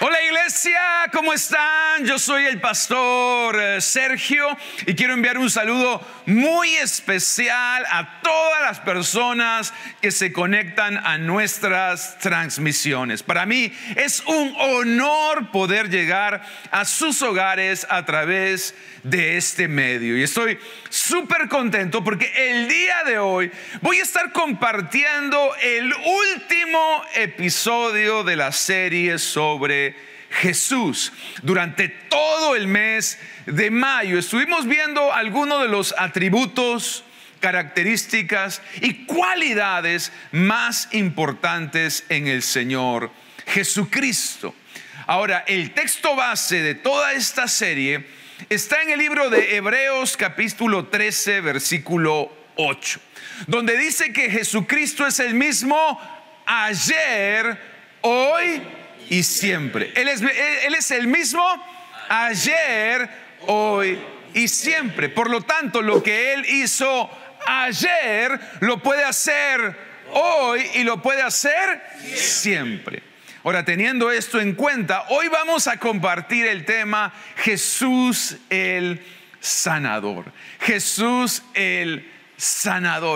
Hola iglesia, ¿cómo están? Yo soy el pastor eh, Sergio y quiero enviar un saludo muy especial a todas las personas que se conectan a nuestras transmisiones. Para mí es un honor poder llegar a sus hogares a través de este medio y estoy súper contento porque el día de hoy voy a estar compartiendo el último episodio de la serie sobre Jesús. Durante todo el mes de mayo estuvimos viendo algunos de los atributos, características y cualidades más importantes en el Señor Jesucristo. Ahora, el texto base de toda esta serie está en el libro de Hebreos capítulo 13, versículo 8, donde dice que Jesucristo es el mismo ayer, hoy y siempre. Él es, él es el mismo ayer, hoy y siempre. Por lo tanto, lo que Él hizo ayer, lo puede hacer hoy y lo puede hacer siempre. Ahora, teniendo esto en cuenta, hoy vamos a compartir el tema Jesús el sanador. Jesús el sanador.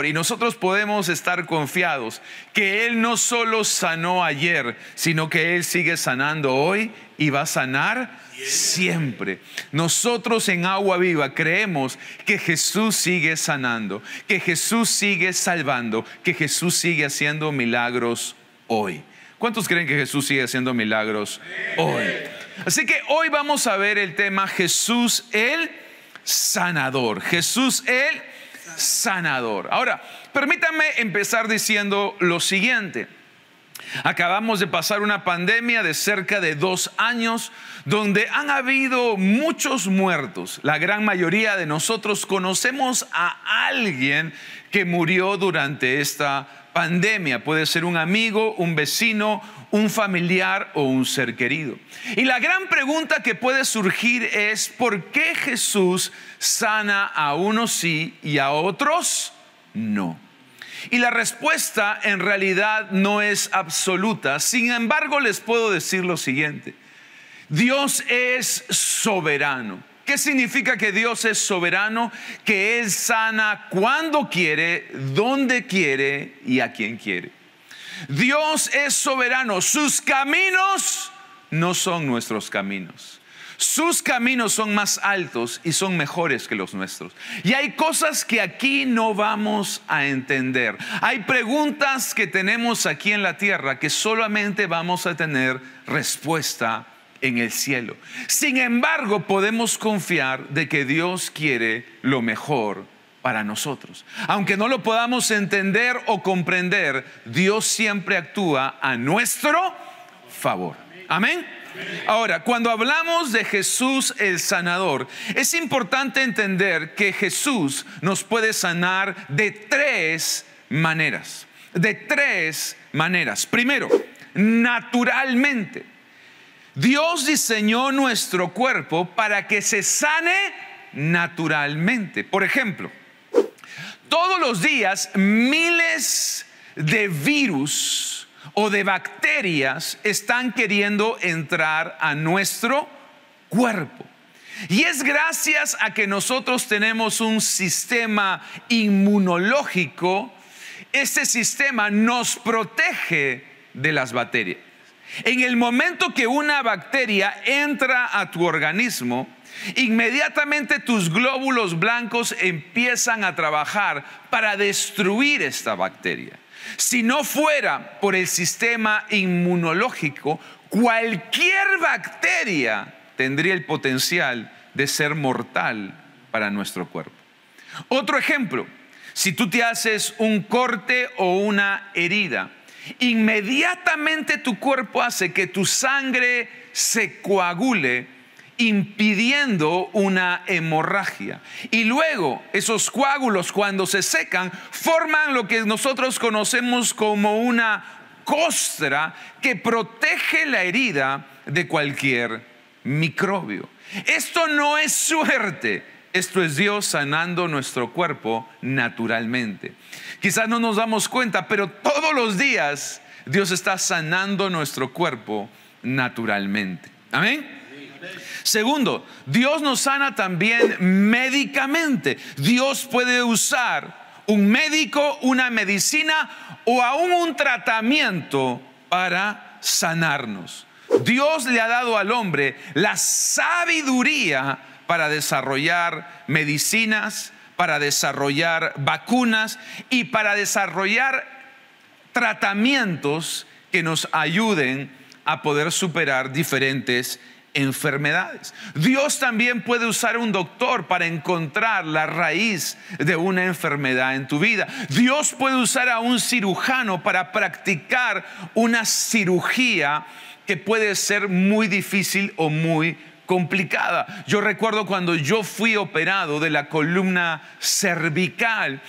Y nosotros podemos estar confiados que Él no solo sanó ayer, sino que Él sigue sanando hoy y va a sanar siempre. Nosotros en agua viva creemos que Jesús sigue sanando, que Jesús sigue salvando, que Jesús sigue haciendo milagros hoy. ¿Cuántos creen que Jesús sigue haciendo milagros hoy? Así que hoy vamos a ver el tema Jesús el sanador. Jesús el sanador. Ahora, permítanme empezar diciendo lo siguiente. Acabamos de pasar una pandemia de cerca de dos años donde han habido muchos muertos. La gran mayoría de nosotros conocemos a alguien que murió durante esta pandemia. Puede ser un amigo, un vecino, un familiar o un ser querido. Y la gran pregunta que puede surgir es, ¿por qué Jesús sana a unos sí y a otros no? Y la respuesta en realidad no es absoluta. Sin embargo, les puedo decir lo siguiente. Dios es soberano. ¿Qué significa que Dios es soberano? Que Él sana cuando quiere, donde quiere y a quien quiere. Dios es soberano. Sus caminos no son nuestros caminos. Sus caminos son más altos y son mejores que los nuestros. Y hay cosas que aquí no vamos a entender. Hay preguntas que tenemos aquí en la tierra que solamente vamos a tener respuesta en el cielo. Sin embargo, podemos confiar de que Dios quiere lo mejor para nosotros. Aunque no lo podamos entender o comprender, Dios siempre actúa a nuestro favor. Amén. Ahora, cuando hablamos de Jesús el sanador, es importante entender que Jesús nos puede sanar de tres maneras. De tres maneras. Primero, naturalmente. Dios diseñó nuestro cuerpo para que se sane naturalmente. Por ejemplo, todos los días miles de virus o de bacterias están queriendo entrar a nuestro cuerpo. Y es gracias a que nosotros tenemos un sistema inmunológico, este sistema nos protege de las bacterias. En el momento que una bacteria entra a tu organismo, inmediatamente tus glóbulos blancos empiezan a trabajar para destruir esta bacteria. Si no fuera por el sistema inmunológico, cualquier bacteria tendría el potencial de ser mortal para nuestro cuerpo. Otro ejemplo, si tú te haces un corte o una herida, inmediatamente tu cuerpo hace que tu sangre se coagule impidiendo una hemorragia. Y luego esos coágulos cuando se secan forman lo que nosotros conocemos como una costra que protege la herida de cualquier microbio. Esto no es suerte, esto es Dios sanando nuestro cuerpo naturalmente. Quizás no nos damos cuenta, pero todos los días Dios está sanando nuestro cuerpo naturalmente. Amén. Segundo, Dios nos sana también médicamente. Dios puede usar un médico, una medicina o aún un tratamiento para sanarnos. Dios le ha dado al hombre la sabiduría para desarrollar medicinas, para desarrollar vacunas y para desarrollar tratamientos que nos ayuden a poder superar diferentes enfermedades. Dios también puede usar un doctor para encontrar la raíz de una enfermedad en tu vida. Dios puede usar a un cirujano para practicar una cirugía que puede ser muy difícil o muy complicada. Yo recuerdo cuando yo fui operado de la columna cervical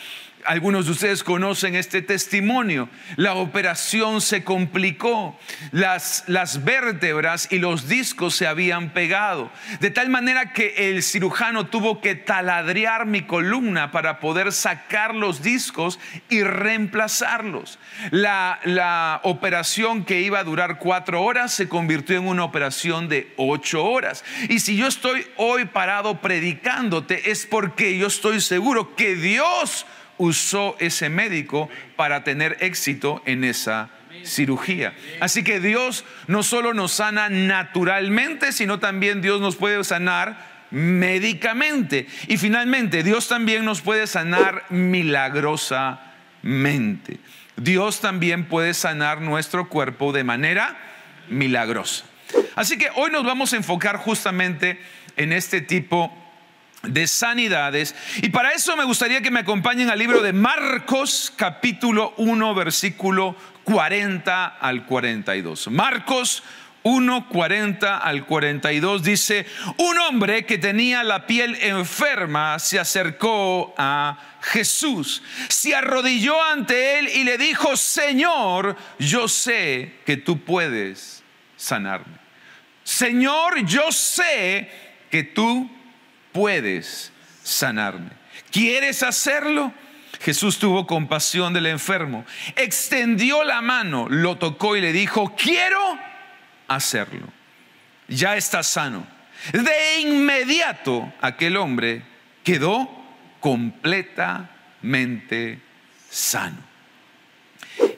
algunos de ustedes conocen este testimonio. La operación se complicó, las, las vértebras y los discos se habían pegado, de tal manera que el cirujano tuvo que taladrear mi columna para poder sacar los discos y reemplazarlos. La, la operación que iba a durar cuatro horas se convirtió en una operación de ocho horas. Y si yo estoy hoy parado predicándote es porque yo estoy seguro que Dios usó ese médico para tener éxito en esa cirugía. Así que Dios no solo nos sana naturalmente, sino también Dios nos puede sanar médicamente. Y finalmente, Dios también nos puede sanar milagrosamente. Dios también puede sanar nuestro cuerpo de manera milagrosa. Así que hoy nos vamos a enfocar justamente en este tipo de sanidades. Y para eso me gustaría que me acompañen al libro de Marcos capítulo 1 versículo 40 al 42. Marcos 1, 40 al 42 dice, un hombre que tenía la piel enferma se acercó a Jesús, se arrodilló ante él y le dijo, Señor, yo sé que tú puedes sanarme. Señor, yo sé que tú puedes sanarme. ¿Quieres hacerlo? Jesús tuvo compasión del enfermo, extendió la mano, lo tocó y le dijo, quiero hacerlo. Ya está sano. De inmediato aquel hombre quedó completamente sano.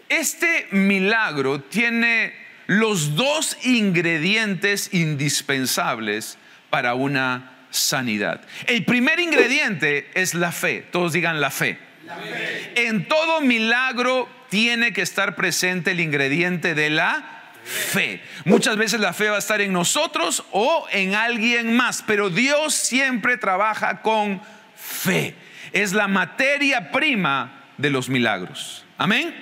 Este milagro tiene los dos ingredientes indispensables para una sanidad. El primer ingrediente es la fe. Todos digan la fe. En todo milagro tiene que estar presente el ingrediente de la fe. Muchas veces la fe va a estar en nosotros o en alguien más, pero Dios siempre trabaja con fe. Es la materia prima de los milagros. Amén.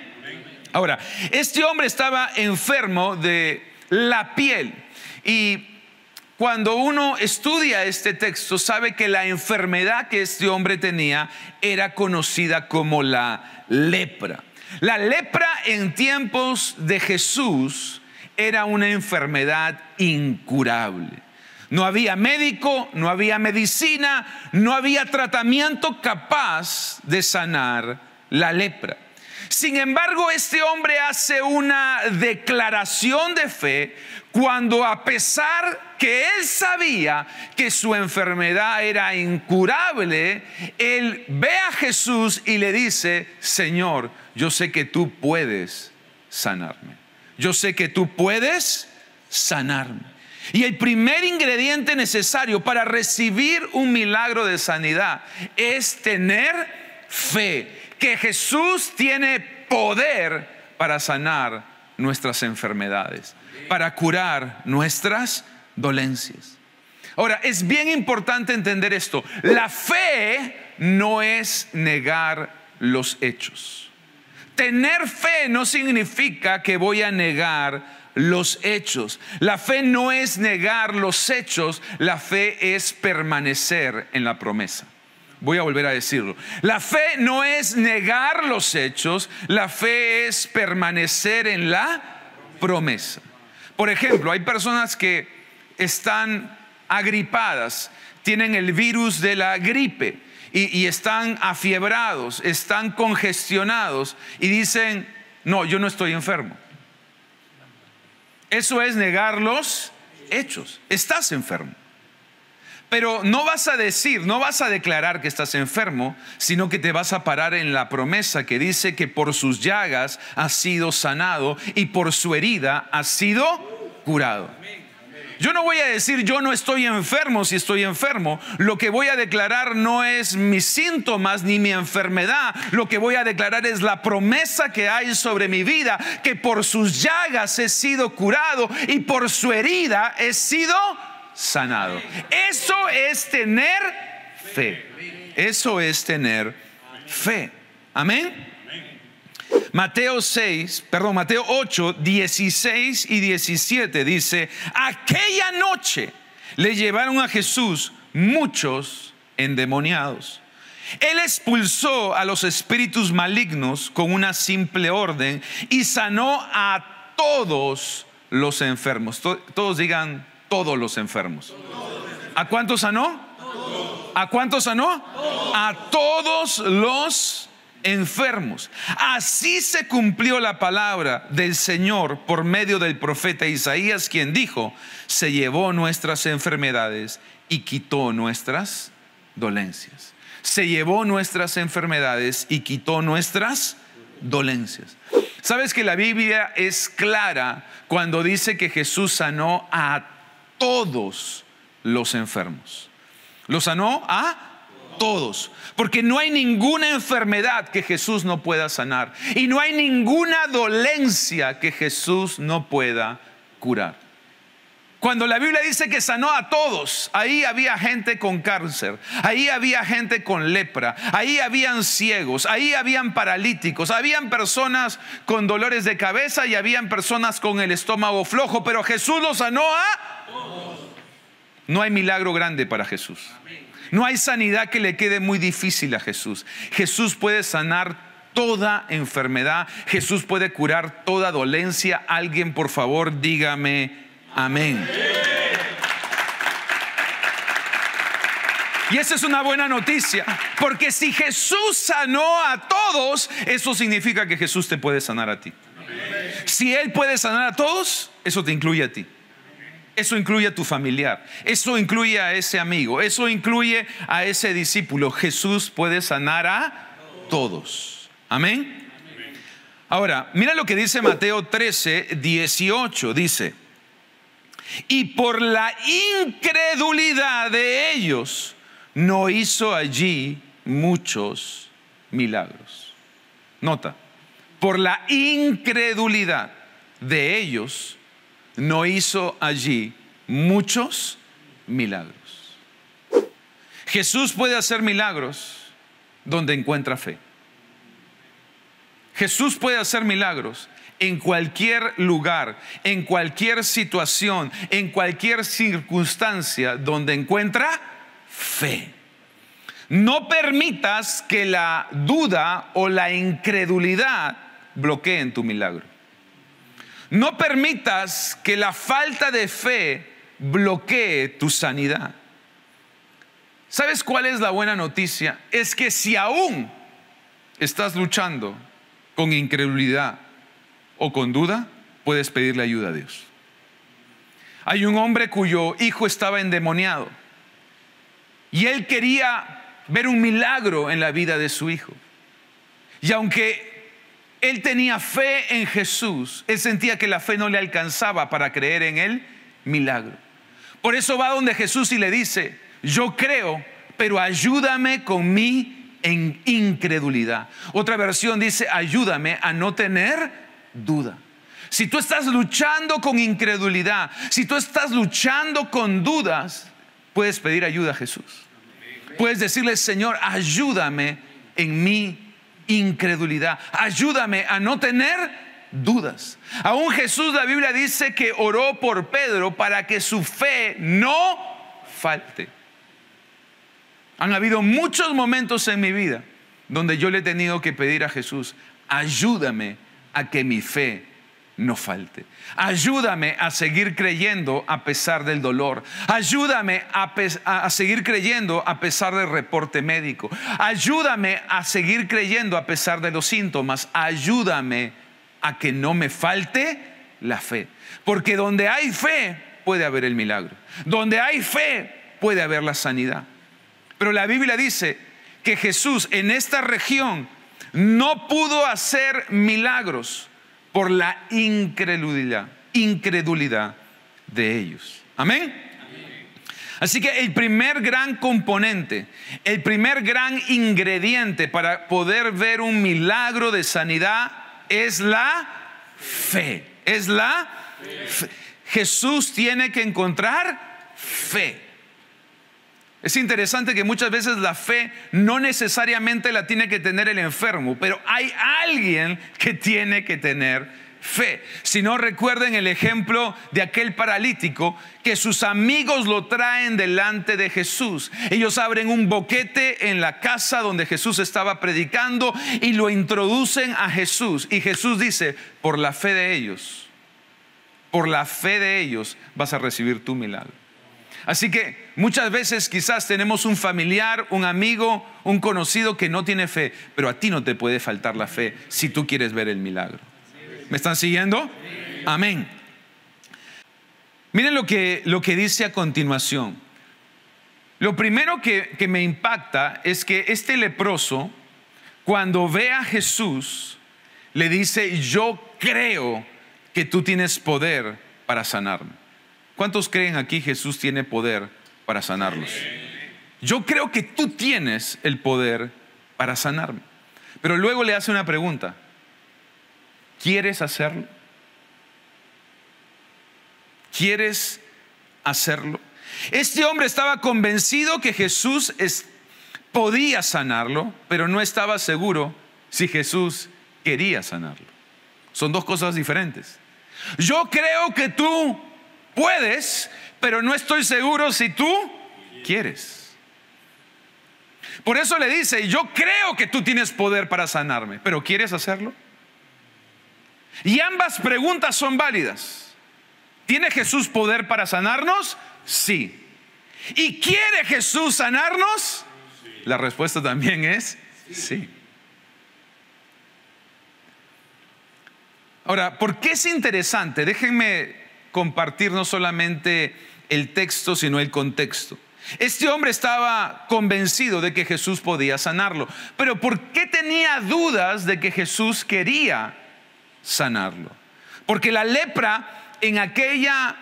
Ahora, este hombre estaba enfermo de la piel y cuando uno estudia este texto, sabe que la enfermedad que este hombre tenía era conocida como la lepra. La lepra en tiempos de Jesús era una enfermedad incurable. No había médico, no había medicina, no había tratamiento capaz de sanar la lepra. Sin embargo, este hombre hace una declaración de fe cuando a pesar que él sabía que su enfermedad era incurable, él ve a Jesús y le dice, Señor, yo sé que tú puedes sanarme. Yo sé que tú puedes sanarme. Y el primer ingrediente necesario para recibir un milagro de sanidad es tener fe, que Jesús tiene poder para sanar nuestras enfermedades para curar nuestras dolencias. Ahora, es bien importante entender esto. La fe no es negar los hechos. Tener fe no significa que voy a negar los hechos. La fe no es negar los hechos, la fe es permanecer en la promesa. Voy a volver a decirlo. La fe no es negar los hechos, la fe es permanecer en la promesa. Por ejemplo, hay personas que están agripadas, tienen el virus de la gripe y, están afiebrados, están congestionados y dicen, no, yo no estoy enfermo. Eso es negar los hechos. Estás enfermo. Pero no vas a decir, no vas a declarar que estás enfermo, sino que te vas a parar en la promesa que dice que por sus llagas has sido sanado y por su herida has sido curado. Yo no voy a decir yo no estoy enfermo si estoy enfermo. Lo que voy a declarar no es mis síntomas ni mi enfermedad. Lo que voy a declarar es la promesa que hay sobre mi vida, que por sus llagas he sido curado y por su herida he sido sanado. Eso es tener fe. Eso es tener fe. Amén. Mateo 6, perdón, Mateo 8, 16 y 17 dice, aquella noche le llevaron a Jesús muchos endemoniados. Él expulsó a los espíritus malignos con una simple orden y sanó a todos los enfermos. Todos digan todos los enfermos. ¿A cuántos sanó? ¿A cuántos sanó? A todos los enfermos. Así se cumplió la palabra del Señor por medio del profeta Isaías, quien dijo, se llevó nuestras enfermedades y quitó nuestras dolencias. Se llevó nuestras enfermedades y quitó nuestras dolencias. Sabes que la Biblia es clara cuando dice que Jesús sanó a todos los enfermos. Lo sanó a todos. Porque no hay ninguna enfermedad que Jesús no pueda sanar. Y no hay ninguna dolencia que Jesús no pueda curar. Cuando la Biblia dice que sanó a todos, ahí había gente con cáncer, ahí había gente con lepra, ahí habían ciegos, ahí habían paralíticos, habían personas con dolores de cabeza y habían personas con el estómago flojo, pero Jesús los sanó a... No hay milagro grande para Jesús. No hay sanidad que le quede muy difícil a Jesús. Jesús puede sanar toda enfermedad. Jesús puede curar toda dolencia. Alguien, por favor, dígame amén. Y esa es una buena noticia, porque si Jesús sanó a todos, eso significa que Jesús te puede sanar a ti. Si Él puede sanar a todos, eso te incluye a ti. Eso incluye a tu familiar, eso incluye a ese amigo, eso incluye a ese discípulo. Jesús puede sanar a todos. Amén. Ahora, mira lo que dice Mateo 13, 18. Dice, y por la incredulidad de ellos no hizo allí muchos milagros. Nota, por la incredulidad de ellos no hizo allí muchos milagros. Jesús puede hacer milagros donde encuentra fe. Jesús puede hacer milagros en cualquier lugar, en cualquier situación, en cualquier circunstancia donde encuentra fe. No permitas que la duda o la incredulidad bloqueen tu milagro. No permitas que la falta de fe bloquee tu sanidad. ¿Sabes cuál es la buena noticia? Es que si aún estás luchando con incredulidad o con duda, puedes pedirle ayuda a Dios. Hay un hombre cuyo hijo estaba endemoniado y él quería ver un milagro en la vida de su hijo. Y aunque él tenía fe en Jesús, él sentía que la fe no le alcanzaba para creer en el milagro. Por eso va donde Jesús y le dice, yo creo, pero ayúdame con mi incredulidad. Otra versión dice, ayúdame a no tener duda. Si tú estás luchando con incredulidad, si tú estás luchando con dudas, puedes pedir ayuda a Jesús. Puedes decirle, Señor, ayúdame en mi incredulidad. Ayúdame a no tener dudas. Aún Jesús, la Biblia dice que oró por Pedro para que su fe no falte. Han habido muchos momentos en mi vida donde yo le he tenido que pedir a Jesús, ayúdame a que mi fe no falte. Ayúdame a seguir creyendo a pesar del dolor. Ayúdame a, seguir creyendo a pesar del reporte médico. Ayúdame a seguir creyendo a pesar de los síntomas. Ayúdame a que no me falte la fe. Porque donde hay fe puede haber el milagro. Donde hay fe puede haber la sanidad. Pero la Biblia dice que Jesús en esta región no pudo hacer milagros por la incredulidad, incredulidad de ellos. Amén. Así que el primer gran componente, el primer gran ingrediente para poder ver un milagro de sanidad es la fe. Es la fe. Jesús tiene que encontrar fe. Es interesante que muchas veces la fe no necesariamente la tiene que tener el enfermo, pero hay alguien que tiene que tener fe. Si no recuerden el ejemplo de aquel paralítico que sus amigos lo traen delante de Jesús. Ellos abren un boquete en la casa donde Jesús estaba predicando y lo introducen a Jesús. Y Jesús dice, por la fe de ellos, por la fe de ellos vas a recibir tu milagro. Así que muchas veces quizás tenemos un familiar, un amigo, un conocido que no tiene fe, pero a ti no te puede faltar la fe si tú quieres ver el milagro. ¿Me están siguiendo? Amén. Miren lo que, lo que dice a continuación. Lo primero que, que me impacta es que este leproso, cuando ve a Jesús, le dice, yo creo que tú tienes poder para sanarme. ¿Cuántos creen aquí Jesús tiene poder para sanarlos? Yo creo que tú tienes el poder para sanarme. Pero luego le hace una pregunta. ¿Quieres hacerlo? ¿Quieres hacerlo? Este hombre estaba convencido que Jesús podía sanarlo, pero no estaba seguro si Jesús quería sanarlo. Son dos cosas diferentes. Yo creo que tú Puedes, pero no estoy seguro si tú quieres. Por eso le dice, yo creo que tú tienes poder para sanarme, pero ¿quieres hacerlo? Y ambas preguntas son válidas. ¿Tiene Jesús poder para sanarnos? Sí. ¿Y quiere Jesús sanarnos? La respuesta también es sí. Ahora, ¿por qué es interesante? Déjenme compartir no solamente el texto, sino el contexto. Este hombre estaba convencido de que Jesús podía sanarlo, pero ¿por qué tenía dudas de que Jesús quería sanarlo? Porque la lepra en aquella,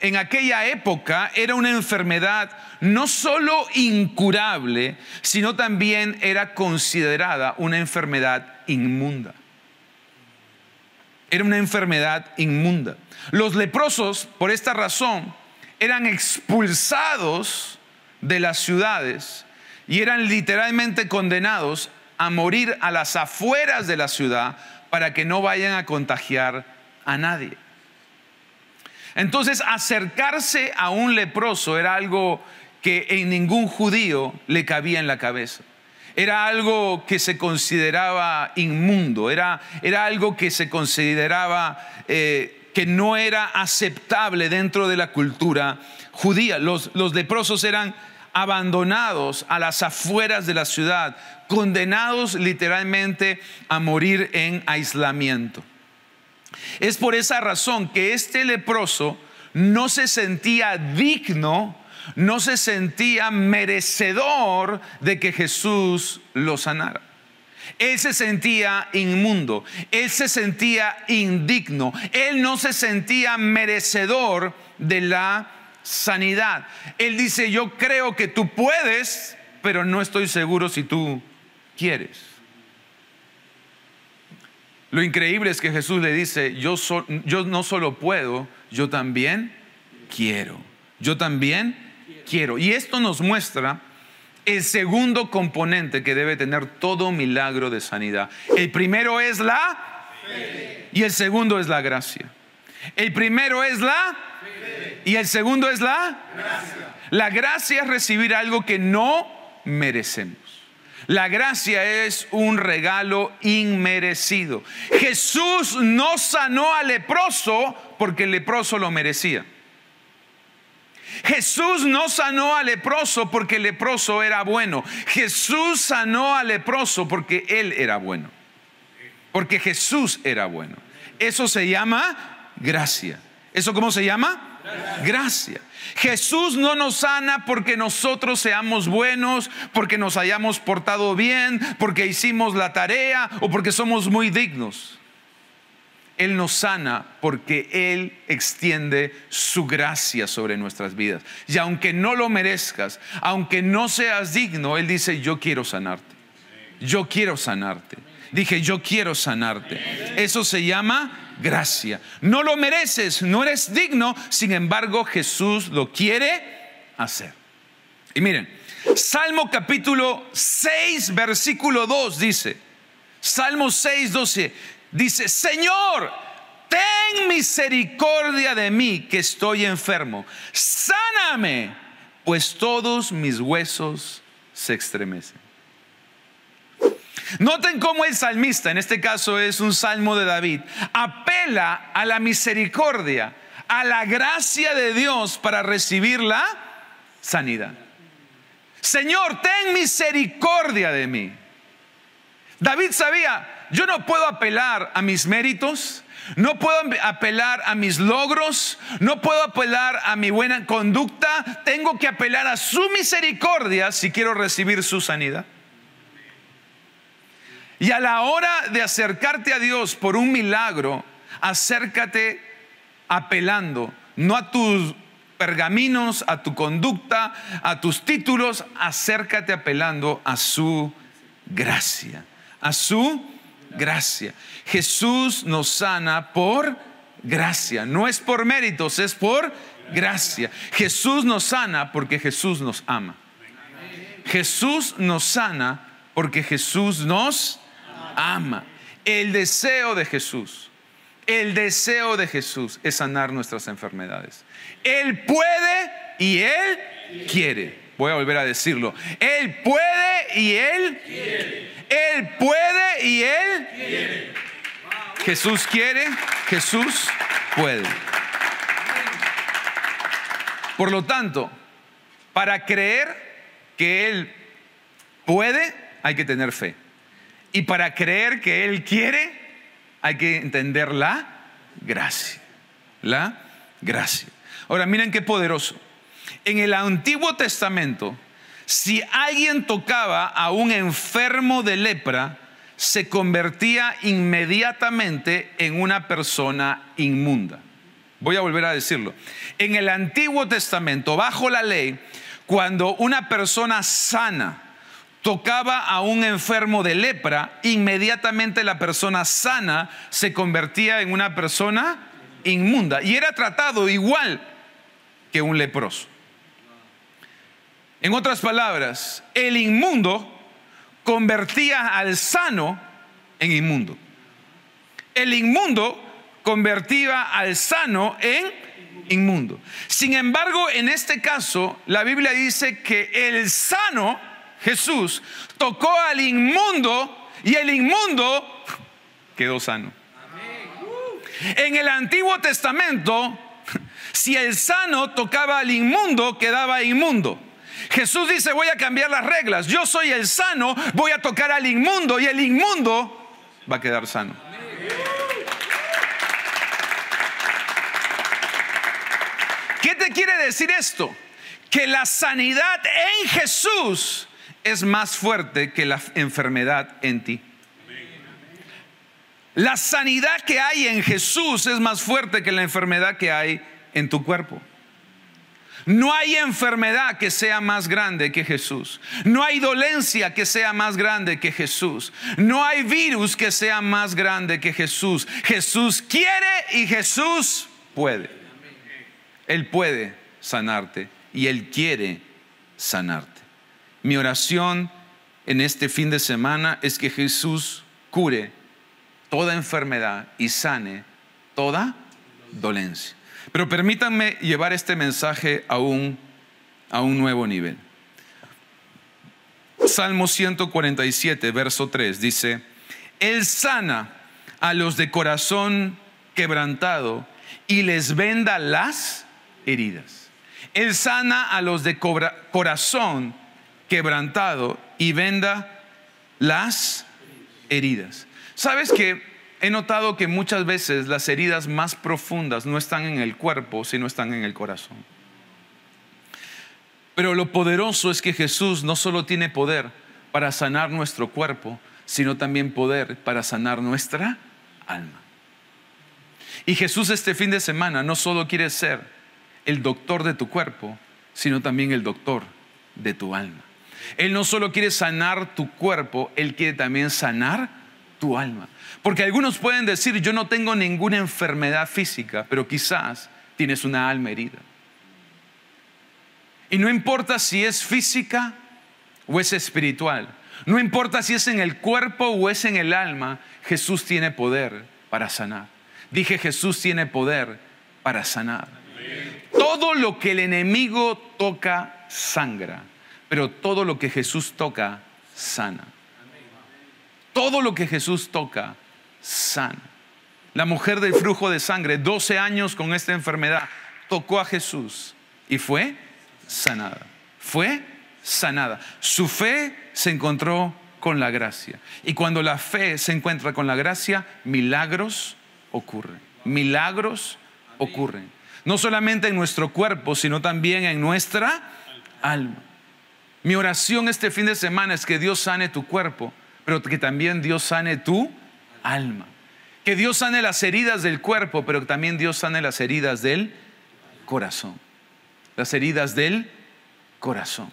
en aquella época era una enfermedad no solo incurable, sino también era considerada una enfermedad inmunda. Era una enfermedad inmunda. Los leprosos, por esta razón, eran expulsados de las ciudades y eran literalmente condenados a morir a las afueras de la ciudad para que no vayan a contagiar a nadie. Entonces, acercarse a un leproso era algo que en ningún judío le cabía en la cabeza era algo que se consideraba inmundo, era, era algo que se consideraba eh, que no era aceptable dentro de la cultura judía. Los, los leprosos eran abandonados a las afueras de la ciudad, condenados literalmente a morir en aislamiento. Es por esa razón que este leproso no se sentía digno no se sentía merecedor de que Jesús lo sanara. Él se sentía inmundo, él se sentía indigno, él no se sentía merecedor de la sanidad. Él dice, yo creo que tú puedes, pero no estoy seguro si tú quieres. Lo increíble es que Jesús le dice, yo, no solo puedo, yo también quiero. Yo también quiero. Y esto nos muestra el segundo componente que debe tener todo milagro de sanidad. El primero es la y el segundo es la gracia. El primero es la y el segundo es la gracia. La gracia es recibir algo que no merecemos. La gracia es un regalo inmerecido. Jesús no sanó al leproso porque el leproso lo merecía. Jesús no sanó al leproso porque leproso era bueno. Jesús sanó al leproso porque él era bueno. Porque Jesús era bueno. Eso se llama gracia. ¿Eso cómo se llama? Gracia. Jesús no nos sana porque nosotros seamos buenos, porque nos hayamos portado bien, porque hicimos la tarea o porque somos muy dignos. Él nos sana porque Él extiende su gracia sobre nuestras vidas. Y aunque no lo merezcas, aunque no seas digno, Él dice, yo quiero sanarte. Yo quiero sanarte. Dije, yo quiero sanarte. Eso se llama gracia. No lo mereces, no eres digno, sin embargo Jesús lo quiere hacer. Y miren, Salmo capítulo 6, versículo 2 dice, Salmo 6, 12, dice, Señor, ten misericordia de mí que estoy enfermo, sáname, pues todos mis huesos se estremecen. Noten cómo el salmista, en este caso es un salmo de David, apela a la misericordia, a la gracia de Dios para recibir la sanidad. Señor, ten misericordia de mí. David sabía, yo no puedo apelar a mis méritos, no puedo apelar a mis logros, no puedo apelar a mi buena conducta, tengo que apelar a su misericordia si quiero recibir su sanidad. Y a la hora de acercarte a Dios por un milagro, acércate apelando, no a tus pergaminos, a tu conducta, a tus títulos, acércate apelando a su gracia, a su gracia. Jesús nos sana por gracia, no es por méritos, es por gracia. Jesús nos sana porque Jesús nos ama. Jesús nos sana porque Jesús nos ama. El deseo de Jesús, el deseo de Jesús es sanar nuestras enfermedades. Él puede y Él quiere. Voy a volver a decirlo. Él puede y Él quiere. Él puede y Él quiere. Jesús quiere, Jesús puede. Por lo tanto, para creer que Él puede, hay que tener fe. Y para creer que Él quiere, hay que entender la gracia. La gracia. Ahora miren qué poderoso. En el Antiguo Testamento, si alguien tocaba a un enfermo de lepra, se convertía inmediatamente en una persona inmunda. Voy a volver a decirlo. En el Antiguo Testamento, bajo la ley, cuando una persona sana tocaba a un enfermo de lepra, inmediatamente la persona sana se convertía en una persona inmunda y era tratado igual que un leproso. En otras palabras, el inmundo convertía al sano en inmundo. El inmundo convertía al sano en inmundo. Sin embargo, en este caso, la Biblia dice que el sano Jesús tocó al inmundo y el inmundo quedó sano. En el Antiguo Testamento, si el sano tocaba al inmundo, quedaba inmundo. Jesús dice, voy a cambiar las reglas. Yo soy el sano, voy a tocar al inmundo y el inmundo va a quedar sano. ¿Qué te quiere decir esto? Que la sanidad en Jesús es más fuerte que la enfermedad en ti. La sanidad que hay en Jesús es más fuerte que la enfermedad que hay en tu cuerpo. No hay enfermedad que sea más grande que Jesús. No hay dolencia que sea más grande que Jesús. No hay virus que sea más grande que Jesús. Jesús quiere y Jesús puede. Él puede sanarte y Él quiere sanarte. Mi oración en este fin de semana es que Jesús cure toda enfermedad y sane toda dolencia. Pero permítanme llevar este mensaje a un, a un nuevo nivel. Salmo 147, verso 3 dice, Él sana a los de corazón quebrantado y les venda las heridas. Él sana a los de corazón quebrantado y venda las heridas. ¿Sabes que he notado que muchas veces las heridas más profundas no están en el cuerpo, sino están en el corazón. Pero lo poderoso es que Jesús no solo tiene poder para sanar nuestro cuerpo, sino también poder para sanar nuestra alma. Y Jesús este fin de semana no solo quiere ser el doctor de tu cuerpo, sino también el doctor de tu alma. Él no solo quiere sanar tu cuerpo, Él quiere también sanar tu alma. Porque algunos pueden decir, yo no tengo ninguna enfermedad física, pero quizás tienes una alma herida. Y no importa si es física o es espiritual, no importa si es en el cuerpo o es en el alma, Jesús tiene poder para sanar. Dije, Jesús tiene poder para sanar. Todo lo que el enemigo toca, sangra, pero todo lo que Jesús toca, sana. Todo lo que Jesús toca, sana. La mujer del flujo de sangre, 12 años con esta enfermedad, tocó a Jesús y fue sanada. Fue sanada. Su fe se encontró con la gracia. Y cuando la fe se encuentra con la gracia, milagros ocurren. Milagros ocurren. No solamente en nuestro cuerpo, sino también en nuestra alma. Mi oración este fin de semana es que Dios sane tu cuerpo, pero que también Dios sane tu alma. Que Dios sane las heridas del cuerpo, pero que también Dios sane las heridas del corazón. Las heridas del corazón.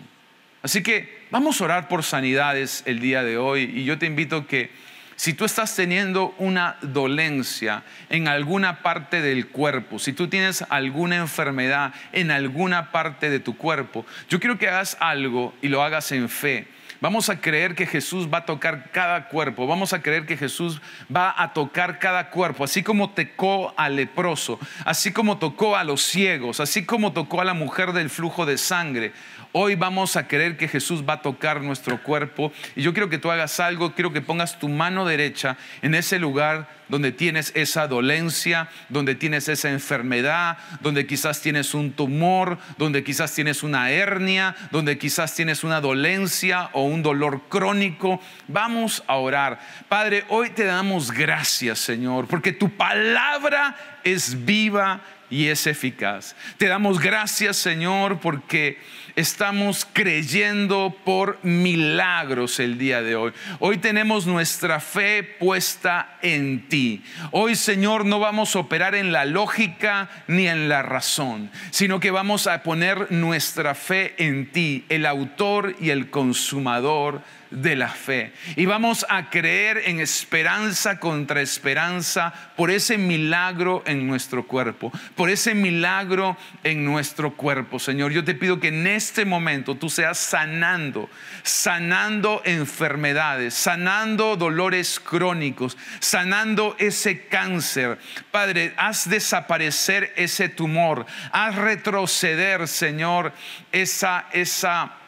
Así que vamos a orar por sanidades el día de hoy y yo te invito que si tú estás teniendo una dolencia en alguna parte del cuerpo, si tú tienes alguna enfermedad en alguna parte de tu cuerpo, yo quiero que hagas algo y lo hagas en fe. Vamos a creer que Jesús va a tocar cada cuerpo. Vamos a creer que Jesús va a tocar cada cuerpo. Así como tocó al leproso, así como tocó a los ciegos, así como tocó a la mujer del flujo de sangre. Hoy vamos a creer que Jesús va a tocar nuestro cuerpo. Y yo quiero que tú hagas algo, quiero que pongas tu mano derecha en ese lugar donde tienes esa dolencia, donde tienes esa enfermedad, donde quizás tienes un tumor, donde quizás tienes una hernia, donde quizás tienes una dolencia o un dolor crónico. Vamos a orar. Padre, hoy te damos gracias, Señor, porque tu palabra es viva y es eficaz. Te damos gracias, Señor, porque estamos creyendo por milagros el día de hoy. Hoy tenemos nuestra fe puesta en ti. Hoy, Señor, no vamos a operar en la lógica ni en la razón, sino que vamos a poner nuestra fe en ti, el autor y el consumador de la fe. Y vamos a creer en esperanza contra esperanza por ese milagro en nuestro cuerpo, por ese milagro en nuestro cuerpo. Señor, yo te pido que en este momento tú seas sanando, sanando enfermedades, sanando dolores crónicos, sanando ese cáncer. Padre, haz desaparecer ese tumor, haz retroceder, Señor, esa, esa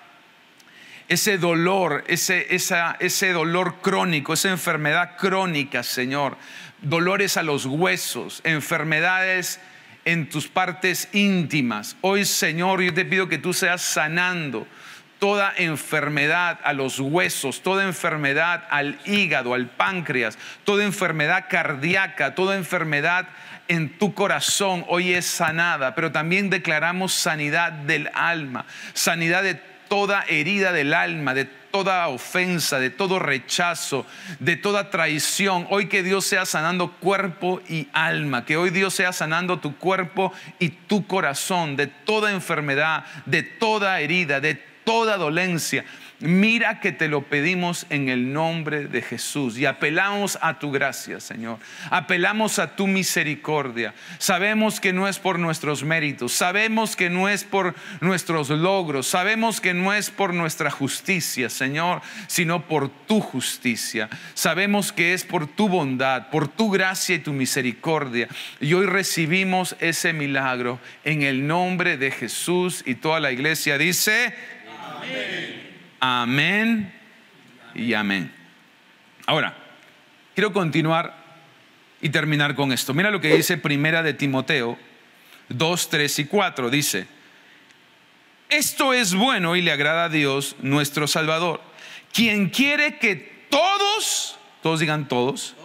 ese dolor, ese, ese dolor crónico, esa enfermedad crónica, Señor, dolores a los huesos, enfermedades en tus partes íntimas. Hoy, Señor, yo te pido que tú seas sanando toda enfermedad a los huesos, toda enfermedad al hígado, al páncreas, toda enfermedad cardíaca, toda enfermedad en tu corazón hoy es sanada, pero también declaramos sanidad del alma, sanidad de toda herida del alma, de toda ofensa, de todo rechazo, de toda traición. Hoy que Dios sea sanando cuerpo y alma, que hoy Dios sea sanando tu cuerpo y tu corazón de toda enfermedad, de toda herida, de toda dolencia. Mira que te lo pedimos en el nombre de Jesús y apelamos a tu gracia, Señor. Apelamos a tu misericordia. Sabemos que no es por nuestros méritos, sabemos que no es por nuestros logros, sabemos que no es por nuestra justicia, Señor, sino por tu justicia. Sabemos que es por tu bondad, por tu gracia y tu misericordia. Y hoy recibimos ese milagro en el nombre de Jesús y toda la iglesia dice, amén. Amén y amén. Ahora, quiero continuar y terminar con esto. Mira lo que dice Primera de Timoteo 2, 3 y 4. Dice, esto es bueno y le agrada a Dios nuestro Salvador, quien quiere que todos, todos digan todos,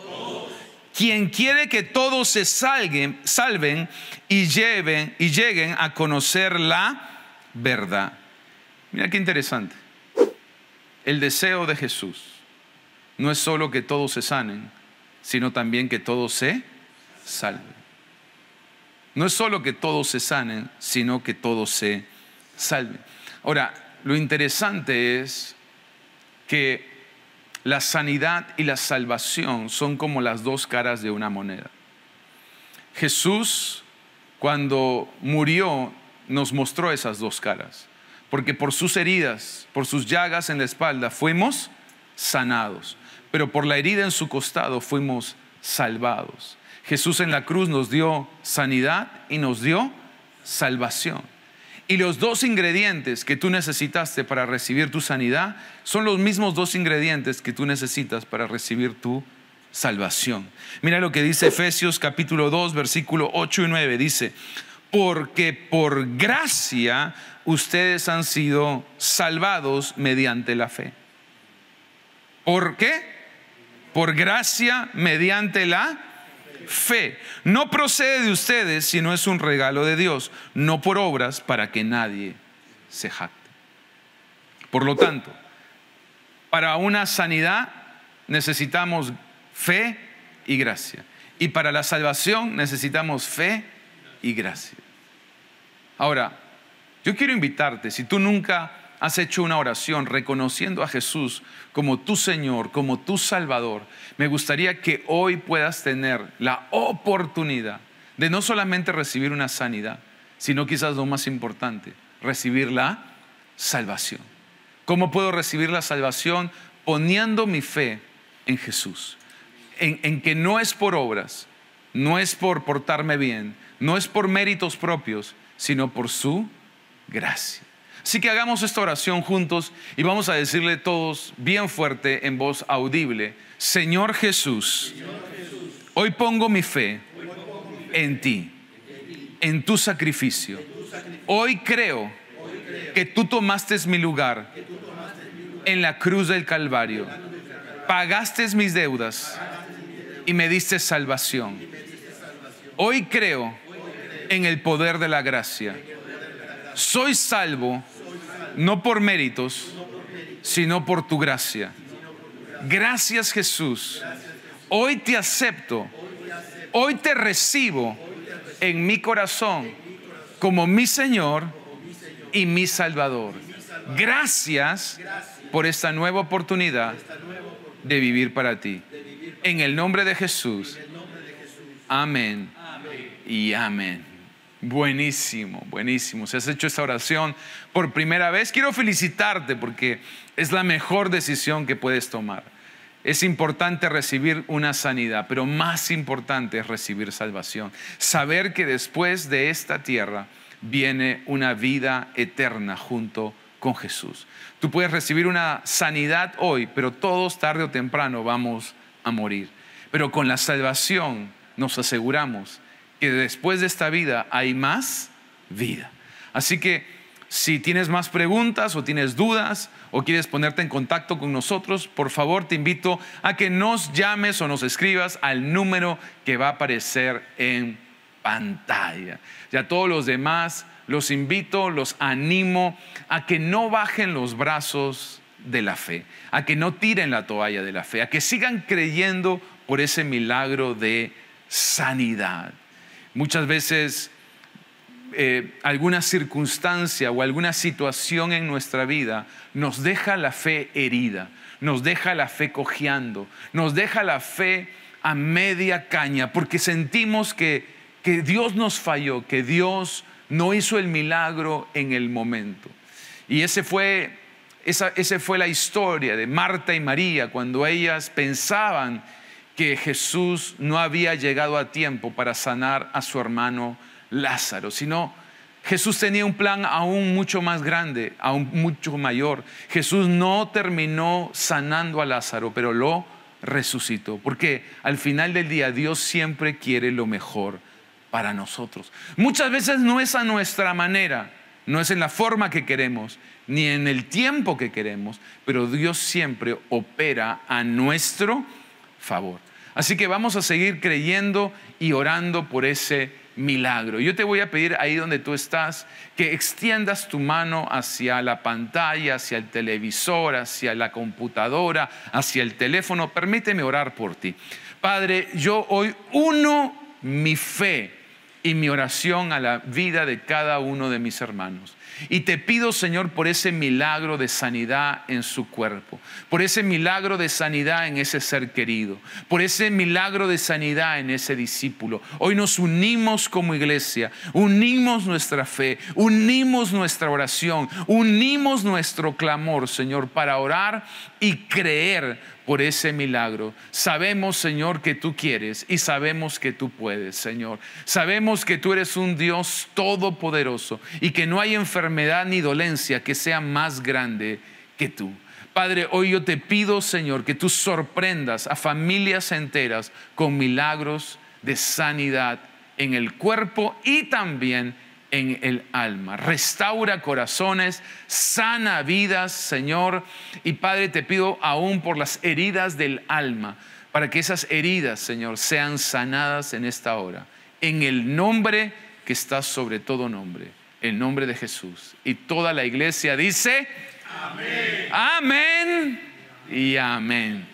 quien quiere que todos se salven, salven y, lleven, y lleguen a conocer la verdad. Mira qué interesante. El deseo de Jesús no es solo que todos se sanen, sino también que todos se salven. No es solo que todos se sanen, sino que todos se salven. Ahora, lo interesante es que la sanidad y la salvación son como las dos caras de una moneda. Jesús, cuando murió, nos mostró esas dos caras, porque por sus heridas, por sus llagas en la espalda, fuimos sanados, pero por la herida en su costado fuimos salvados. Jesús en la cruz nos dio sanidad y nos dio salvación. Y los dos ingredientes que tú necesitaste para recibir tu sanidad son los mismos dos ingredientes que tú necesitas para recibir tu salvación. Mira lo que dice Efesios capítulo 2, versículo 8 y 9. Dice, porque por gracia ustedes han sido salvados mediante la fe. ¿Por qué? Por gracia mediante la fe. No procede de ustedes, sino es un regalo de Dios, no por obras para que nadie se jacte. Por lo tanto, para una sanidad necesitamos fe y gracia. Y para la salvación necesitamos fe y gracia. Ahora, yo quiero invitarte, si tú nunca has hecho una oración reconociendo a Jesús como tu Señor, como tu Salvador, me gustaría que hoy puedas tener la oportunidad de no solamente recibir una sanidad, sino quizás lo más importante, recibir la salvación. ¿Cómo puedo recibir la salvación? Poniendo mi fe en Jesús, en que no es por obras, no es por portarme bien, no es por méritos propios, sino por su gracia. Así que hagamos esta oración juntos y vamos a decirle todos bien fuerte en voz audible, Señor Jesús, hoy pongo mi fe en ti, en tu sacrificio. Hoy creo que tú tomaste mi lugar en la cruz del Calvario, pagaste mis deudas y me diste salvación. Hoy creo en el poder de la gracia soy salvo no por méritos, sino por tu gracia. Gracias Jesús. Hoy te acepto, hoy te recibo en mi corazón como mi Señor y mi Salvador. Gracias por esta nueva oportunidad de vivir para ti. En el nombre de Jesús. Amén y amén. Buenísimo, buenísimo. Si has hecho esta oración por primera vez, quiero felicitarte porque es la mejor decisión que puedes tomar. Es importante recibir una sanidad, pero más importante es recibir salvación. Saber que después de esta tierra viene una vida eterna junto con Jesús. Tú puedes recibir una sanidad hoy, pero todos tarde o temprano vamos a morir. Pero con la salvación nos aseguramos que después de esta vida hay más vida. Así que si tienes más preguntas o tienes dudas o quieres ponerte en contacto con nosotros, por favor te invito a que nos llames o nos escribas al número que va a aparecer en pantalla. Y a todos los demás los invito, los animo a que no bajen los brazos de la fe, a que no tiren la toalla de la fe, a que sigan creyendo por ese milagro de sanidad. Muchas veces eh, alguna circunstancia o alguna situación en nuestra vida nos deja la fe herida, nos deja la fe cojeando, nos deja la fe a media caña, porque sentimos que, que Dios nos falló, que Dios no hizo el milagro en el momento. Y ese fue, esa, esa fue la historia de Marta y María cuando ellas pensaban que Jesús no había llegado a tiempo para sanar a su hermano Lázaro, sino Jesús tenía un plan aún mucho más grande, aún mucho mayor. Jesús no terminó sanando a Lázaro, pero lo resucitó, porque al final del día Dios siempre quiere lo mejor para nosotros. Muchas veces no es a nuestra manera, no es en la forma que queremos, ni en el tiempo que queremos, pero Dios siempre opera a nuestro favor. Así que vamos a seguir creyendo y orando por ese milagro. Yo te voy a pedir ahí donde tú estás que extiendas tu mano hacia la pantalla, hacia el televisor, hacia la computadora, hacia el teléfono. Permíteme orar por ti. Padre, yo hoy uno mi fe y mi oración a la vida de cada uno de mis hermanos. Y te pido, Señor, por ese milagro de sanidad en su cuerpo, por ese milagro de sanidad en ese ser querido, por ese milagro de sanidad en ese discípulo. Hoy nos unimos como iglesia, unimos nuestra fe, unimos nuestra oración, unimos nuestro clamor, Señor, para orar y creer por ese milagro. Sabemos, Señor, que tú quieres y sabemos que tú puedes, Señor. Sabemos que tú eres un Dios todopoderoso y que no hay enfermedad ni dolencia que sea más grande que tú. Padre, hoy yo te pido, Señor, que tú sorprendas a familias enteras con milagros de sanidad en el cuerpo y también en el alma. Restaura corazones, sana vidas, Señor. Y Padre, te pido aún por las heridas del alma, para que esas heridas, Señor, sean sanadas en esta hora. En el nombre que está sobre todo nombre, el nombre de Jesús. Y toda la iglesia dice, amén. Amén y amén.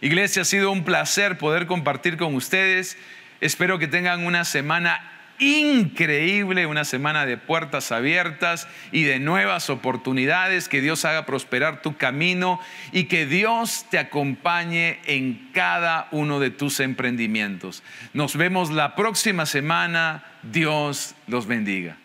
Iglesia, ha sido un placer poder compartir con ustedes. Espero que tengan una semana increíble, una semana de puertas abiertas y de nuevas oportunidades, que Dios haga prosperar tu camino y que Dios te acompañe en cada uno de tus emprendimientos. Nos vemos la próxima semana, Dios los bendiga.